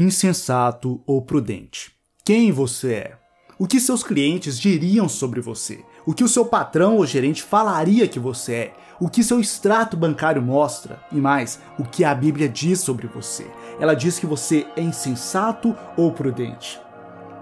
insensato ou prudente. Quem você é? O que seus clientes diriam sobre você? O que o seu patrão ou gerente falaria que você é? O que seu extrato bancário mostra? E mais, o que a Bíblia diz sobre você? Ela diz que você é insensato ou prudente?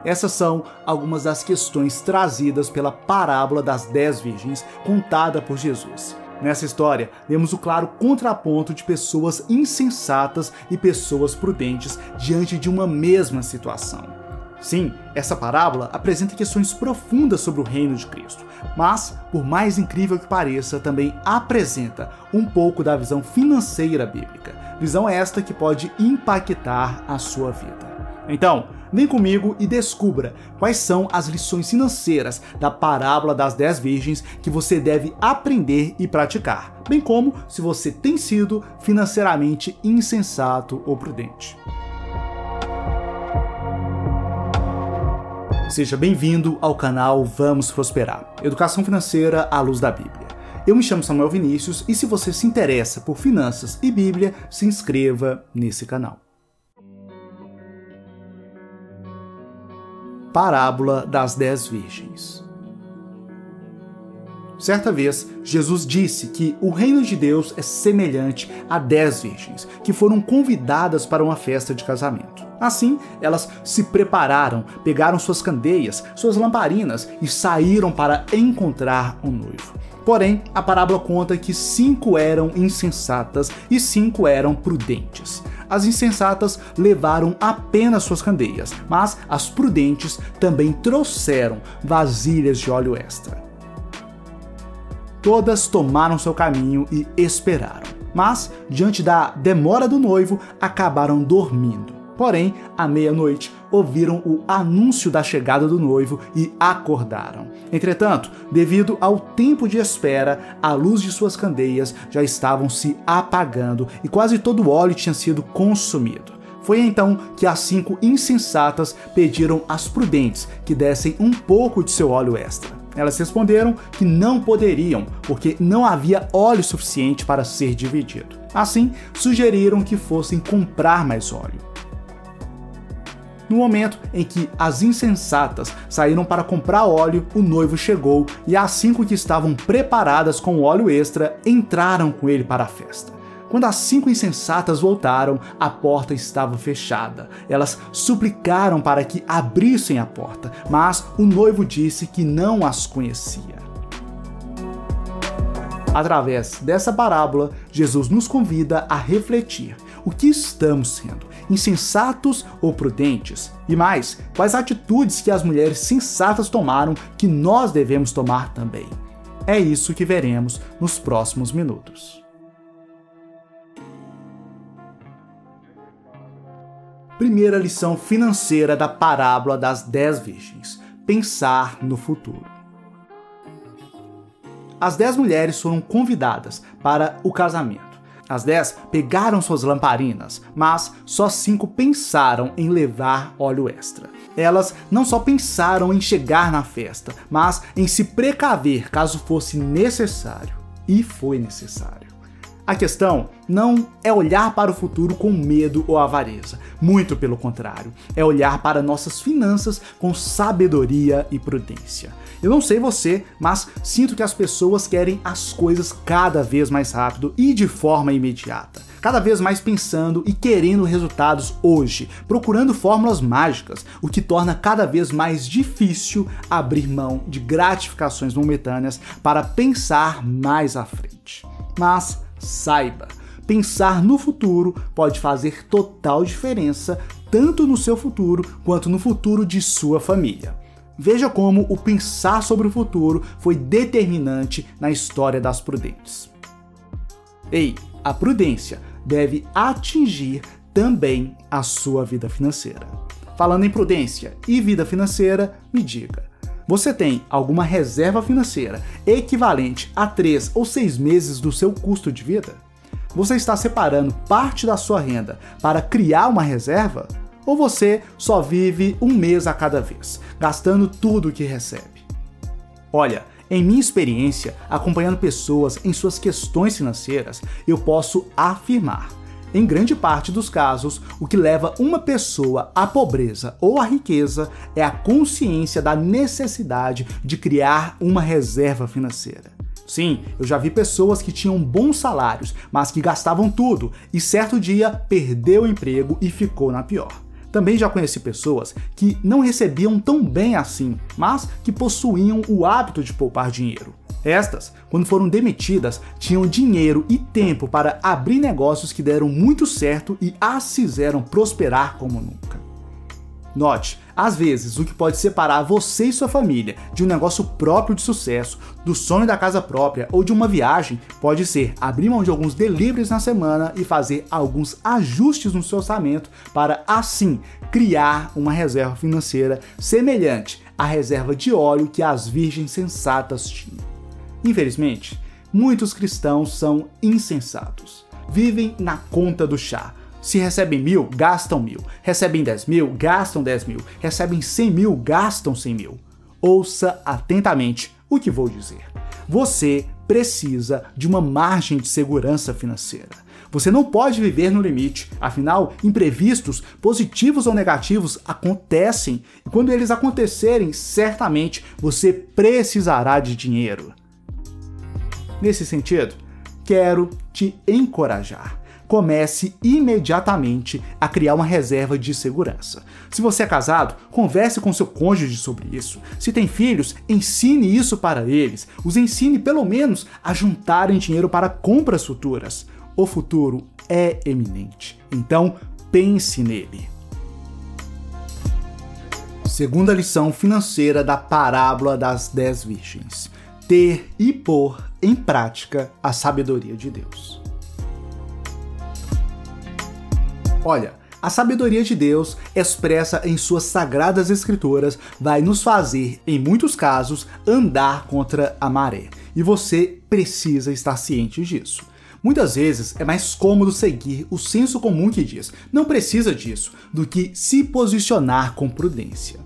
Essas são algumas das questões trazidas pela parábola das dez virgens contada por Jesus. Nessa história, vemos o claro contraponto de pessoas insensatas e pessoas prudentes diante de uma mesma situação. Sim, essa parábola apresenta questões profundas sobre o reino de Cristo, mas, por mais incrível que pareça, também apresenta um pouco da visão financeira bíblica, visão esta que pode impactar a sua vida. Então, Vem comigo e descubra quais são as lições financeiras da parábola das 10 virgens que você deve aprender e praticar, bem como se você tem sido financeiramente insensato ou prudente. Seja bem-vindo ao canal Vamos Prosperar, Educação Financeira à Luz da Bíblia. Eu me chamo Samuel Vinícius e se você se interessa por finanças e Bíblia, se inscreva nesse canal. Parábola das dez virgens. Certa vez, Jesus disse que o reino de Deus é semelhante a dez virgens que foram convidadas para uma festa de casamento. Assim, elas se prepararam, pegaram suas candeias, suas lamparinas e saíram para encontrar um noivo. Porém, a parábola conta que cinco eram insensatas e cinco eram prudentes. As insensatas levaram apenas suas candeias, mas as prudentes também trouxeram vasilhas de óleo extra. Todas tomaram seu caminho e esperaram, mas, diante da demora do noivo, acabaram dormindo. Porém, à meia-noite, ouviram o anúncio da chegada do noivo e acordaram. Entretanto, devido ao tempo de espera, a luz de suas candeias já estavam se apagando e quase todo o óleo tinha sido consumido. Foi então que as cinco insensatas pediram às prudentes que dessem um pouco de seu óleo extra. Elas responderam que não poderiam, porque não havia óleo suficiente para ser dividido. Assim, sugeriram que fossem comprar mais óleo. No momento em que as insensatas saíram para comprar óleo, o noivo chegou e as cinco que estavam preparadas com óleo extra entraram com ele para a festa. Quando as cinco insensatas voltaram, a porta estava fechada. Elas suplicaram para que abrissem a porta, mas o noivo disse que não as conhecia. Através dessa parábola, Jesus nos convida a refletir o que estamos sendo, insensatos ou prudentes? E mais, quais atitudes que as mulheres sensatas tomaram que nós devemos tomar também? É isso que veremos nos próximos minutos. Primeira lição financeira da parábola das dez virgens: pensar no futuro. As dez mulheres foram convidadas para o casamento. As dez pegaram suas lamparinas, mas só cinco pensaram em levar óleo extra. Elas não só pensaram em chegar na festa, mas em se precaver caso fosse necessário. E foi necessário. A questão não é olhar para o futuro com medo ou avareza, muito pelo contrário, é olhar para nossas finanças com sabedoria e prudência. Eu não sei você, mas sinto que as pessoas querem as coisas cada vez mais rápido e de forma imediata. Cada vez mais pensando e querendo resultados hoje, procurando fórmulas mágicas, o que torna cada vez mais difícil abrir mão de gratificações momentâneas para pensar mais à frente. Mas saiba, pensar no futuro pode fazer total diferença tanto no seu futuro quanto no futuro de sua família. Veja como o pensar sobre o futuro foi determinante na história das prudentes. Ei, a prudência deve atingir também a sua vida financeira. Falando em prudência e vida financeira, me diga: você tem alguma reserva financeira equivalente a 3 ou 6 meses do seu custo de vida? Você está separando parte da sua renda para criar uma reserva? Ou você só vive um mês a cada vez, gastando tudo o que recebe? Olha, em minha experiência, acompanhando pessoas em suas questões financeiras, eu posso afirmar: Em grande parte dos casos, o que leva uma pessoa à pobreza ou à riqueza é a consciência da necessidade de criar uma reserva financeira. Sim, eu já vi pessoas que tinham bons salários, mas que gastavam tudo e certo dia perdeu o emprego e ficou na pior. Também já conheci pessoas que não recebiam tão bem assim, mas que possuíam o hábito de poupar dinheiro. Estas, quando foram demitidas, tinham dinheiro e tempo para abrir negócios que deram muito certo e as fizeram prosperar como nunca. Note, às vezes o que pode separar você e sua família de um negócio próprio de sucesso, do sonho da casa própria ou de uma viagem pode ser abrir mão de alguns deliveries na semana e fazer alguns ajustes no seu orçamento para assim criar uma reserva financeira semelhante à reserva de óleo que as virgens sensatas tinham. Infelizmente, muitos cristãos são insensatos. Vivem na conta do chá se recebem mil, gastam mil. Recebem dez mil, gastam dez mil. Recebem cem mil, gastam cem mil. Ouça atentamente o que vou dizer. Você precisa de uma margem de segurança financeira. Você não pode viver no limite, afinal, imprevistos, positivos ou negativos, acontecem e quando eles acontecerem, certamente você precisará de dinheiro. Nesse sentido, quero te encorajar comece imediatamente a criar uma reserva de segurança. Se você é casado, converse com seu cônjuge sobre isso. Se tem filhos, ensine isso para eles. Os ensine pelo menos a juntarem dinheiro para compras futuras. O futuro é eminente. Então, pense nele. Segunda lição financeira da parábola das dez virgens: ter e pôr em prática a sabedoria de Deus. Olha, a sabedoria de Deus, expressa em suas sagradas escrituras, vai nos fazer, em muitos casos, andar contra a maré. E você precisa estar ciente disso. Muitas vezes é mais cômodo seguir o senso comum que diz não precisa disso do que se posicionar com prudência.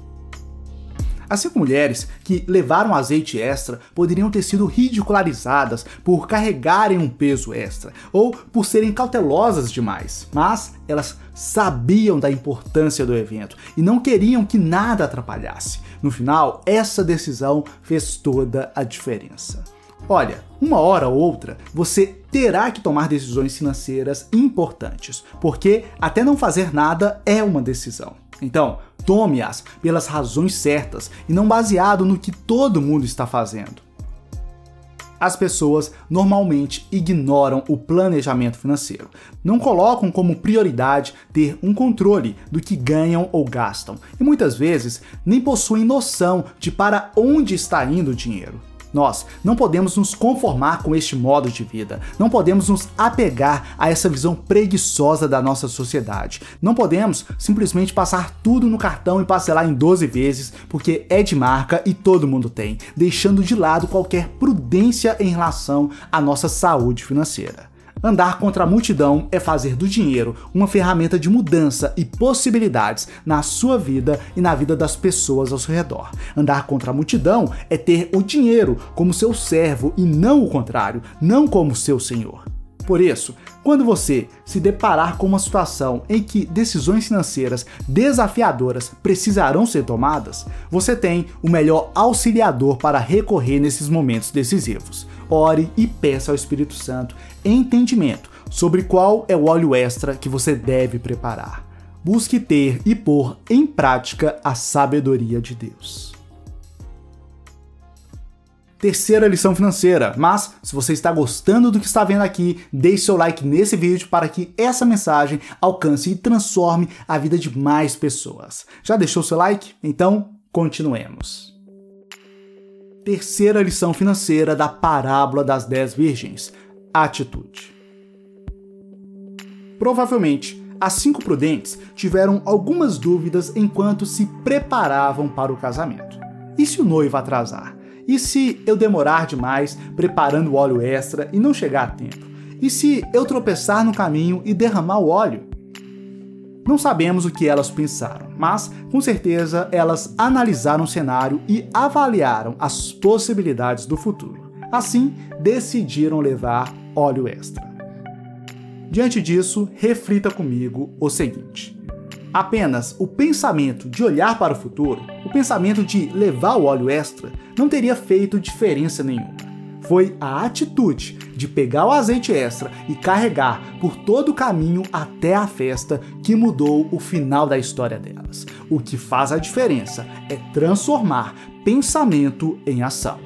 As cinco mulheres que levaram azeite extra poderiam ter sido ridicularizadas por carregarem um peso extra ou por serem cautelosas demais, mas elas sabiam da importância do evento e não queriam que nada atrapalhasse. No final, essa decisão fez toda a diferença. Olha, uma hora ou outra você terá que tomar decisões financeiras importantes, porque até não fazer nada é uma decisão. Então, tome-as pelas razões certas e não baseado no que todo mundo está fazendo. As pessoas normalmente ignoram o planejamento financeiro. Não colocam como prioridade ter um controle do que ganham ou gastam, e muitas vezes nem possuem noção de para onde está indo o dinheiro. Nós não podemos nos conformar com este modo de vida, não podemos nos apegar a essa visão preguiçosa da nossa sociedade. Não podemos simplesmente passar tudo no cartão e parcelar em 12 vezes porque é de marca e todo mundo tem, deixando de lado qualquer prudência em relação à nossa saúde financeira. Andar contra a multidão é fazer do dinheiro uma ferramenta de mudança e possibilidades na sua vida e na vida das pessoas ao seu redor. Andar contra a multidão é ter o dinheiro como seu servo e não o contrário, não como seu senhor. Por isso, quando você se deparar com uma situação em que decisões financeiras desafiadoras precisarão ser tomadas, você tem o melhor auxiliador para recorrer nesses momentos decisivos ore e peça ao Espírito Santo entendimento sobre qual é o óleo extra que você deve preparar. Busque ter e pôr em prática a sabedoria de Deus. Terceira lição financeira, mas se você está gostando do que está vendo aqui, deixe seu like nesse vídeo para que essa mensagem alcance e transforme a vida de mais pessoas. Já deixou seu like? Então, continuemos terceira lição financeira da parábola das dez virgens: atitude. Provavelmente, as cinco prudentes tiveram algumas dúvidas enquanto se preparavam para o casamento. E se o noivo atrasar? E se eu demorar demais preparando o óleo extra e não chegar a tempo? E se eu tropeçar no caminho e derramar o óleo? Não sabemos o que elas pensaram, mas com certeza elas analisaram o cenário e avaliaram as possibilidades do futuro. Assim, decidiram levar óleo extra. Diante disso, reflita comigo o seguinte: apenas o pensamento de olhar para o futuro, o pensamento de levar o óleo extra, não teria feito diferença nenhuma. Foi a atitude de pegar o azeite extra e carregar por todo o caminho até a festa que mudou o final da história delas. O que faz a diferença é transformar pensamento em ação.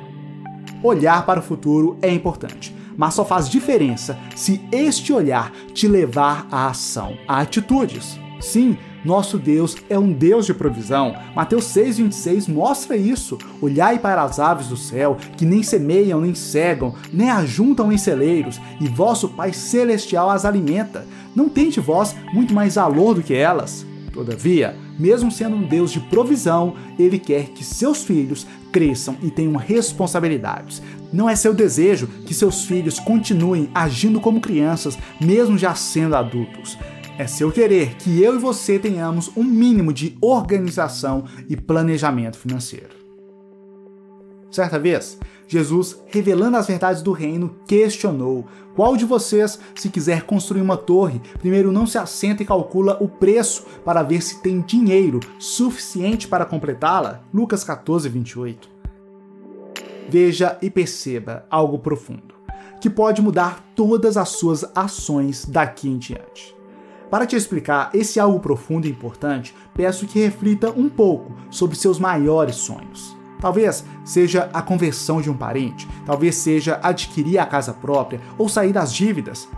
Olhar para o futuro é importante, mas só faz diferença se este olhar te levar à ação, a atitudes. Sim, nosso Deus é um Deus de provisão. Mateus 6,26 mostra isso. Olhai para as aves do céu, que nem semeiam, nem cegam, nem ajuntam em celeiros, e vosso Pai Celestial as alimenta. Não tem de vós muito mais valor do que elas? Todavia, mesmo sendo um Deus de provisão, ele quer que seus filhos cresçam e tenham responsabilidades. Não é seu desejo que seus filhos continuem agindo como crianças, mesmo já sendo adultos. É seu querer que eu e você tenhamos um mínimo de organização e planejamento financeiro. Certa vez, Jesus, revelando as verdades do reino, questionou: Qual de vocês, se quiser construir uma torre, primeiro não se assenta e calcula o preço para ver se tem dinheiro suficiente para completá-la? Lucas 14, 28. Veja e perceba algo profundo, que pode mudar todas as suas ações daqui em diante. Para te explicar esse algo profundo e importante, peço que reflita um pouco sobre seus maiores sonhos. Talvez seja a conversão de um parente, talvez seja adquirir a casa própria ou sair das dívidas.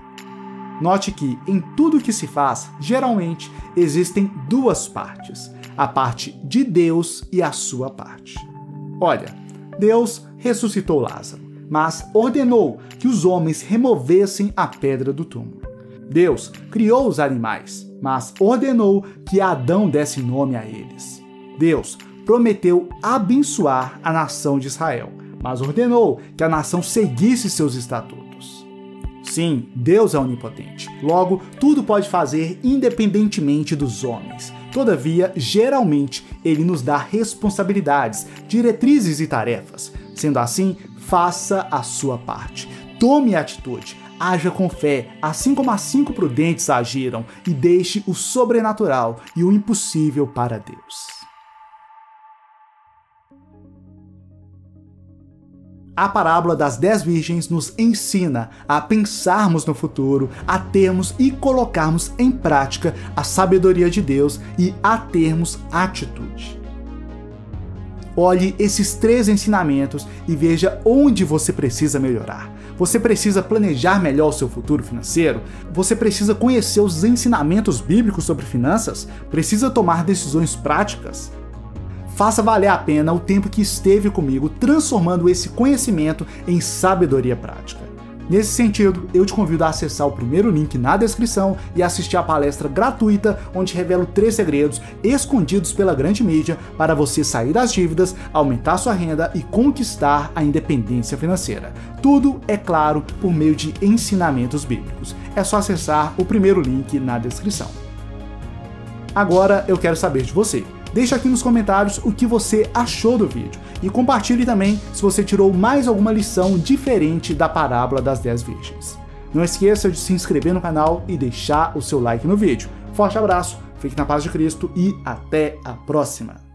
Note que em tudo que se faz, geralmente existem duas partes: a parte de Deus e a sua parte. Olha, Deus ressuscitou Lázaro, mas ordenou que os homens removessem a pedra do túmulo. Deus criou os animais, mas ordenou que Adão desse nome a eles. Deus prometeu abençoar a nação de Israel, mas ordenou que a nação seguisse seus estatutos. Sim, Deus é onipotente. Logo, tudo pode fazer independentemente dos homens. Todavia, geralmente, ele nos dá responsabilidades, diretrizes e tarefas. Sendo assim, faça a sua parte. Tome atitude Haja com fé, assim como as cinco prudentes agiram, e deixe o sobrenatural e o impossível para Deus. A parábola das dez virgens nos ensina a pensarmos no futuro, a termos e colocarmos em prática a sabedoria de Deus e a termos atitude. Olhe esses três ensinamentos e veja onde você precisa melhorar. Você precisa planejar melhor o seu futuro financeiro? Você precisa conhecer os ensinamentos bíblicos sobre finanças? Precisa tomar decisões práticas? Faça valer a pena o tempo que esteve comigo transformando esse conhecimento em sabedoria prática. Nesse sentido, eu te convido a acessar o primeiro link na descrição e assistir a palestra gratuita onde revelo três segredos escondidos pela grande mídia para você sair das dívidas, aumentar sua renda e conquistar a independência financeira. Tudo, é claro, por meio de ensinamentos bíblicos. É só acessar o primeiro link na descrição. Agora eu quero saber de você. Deixe aqui nos comentários o que você achou do vídeo e compartilhe também se você tirou mais alguma lição diferente da parábola das 10 virgens. Não esqueça de se inscrever no canal e deixar o seu like no vídeo. Forte abraço, fique na paz de Cristo e até a próxima!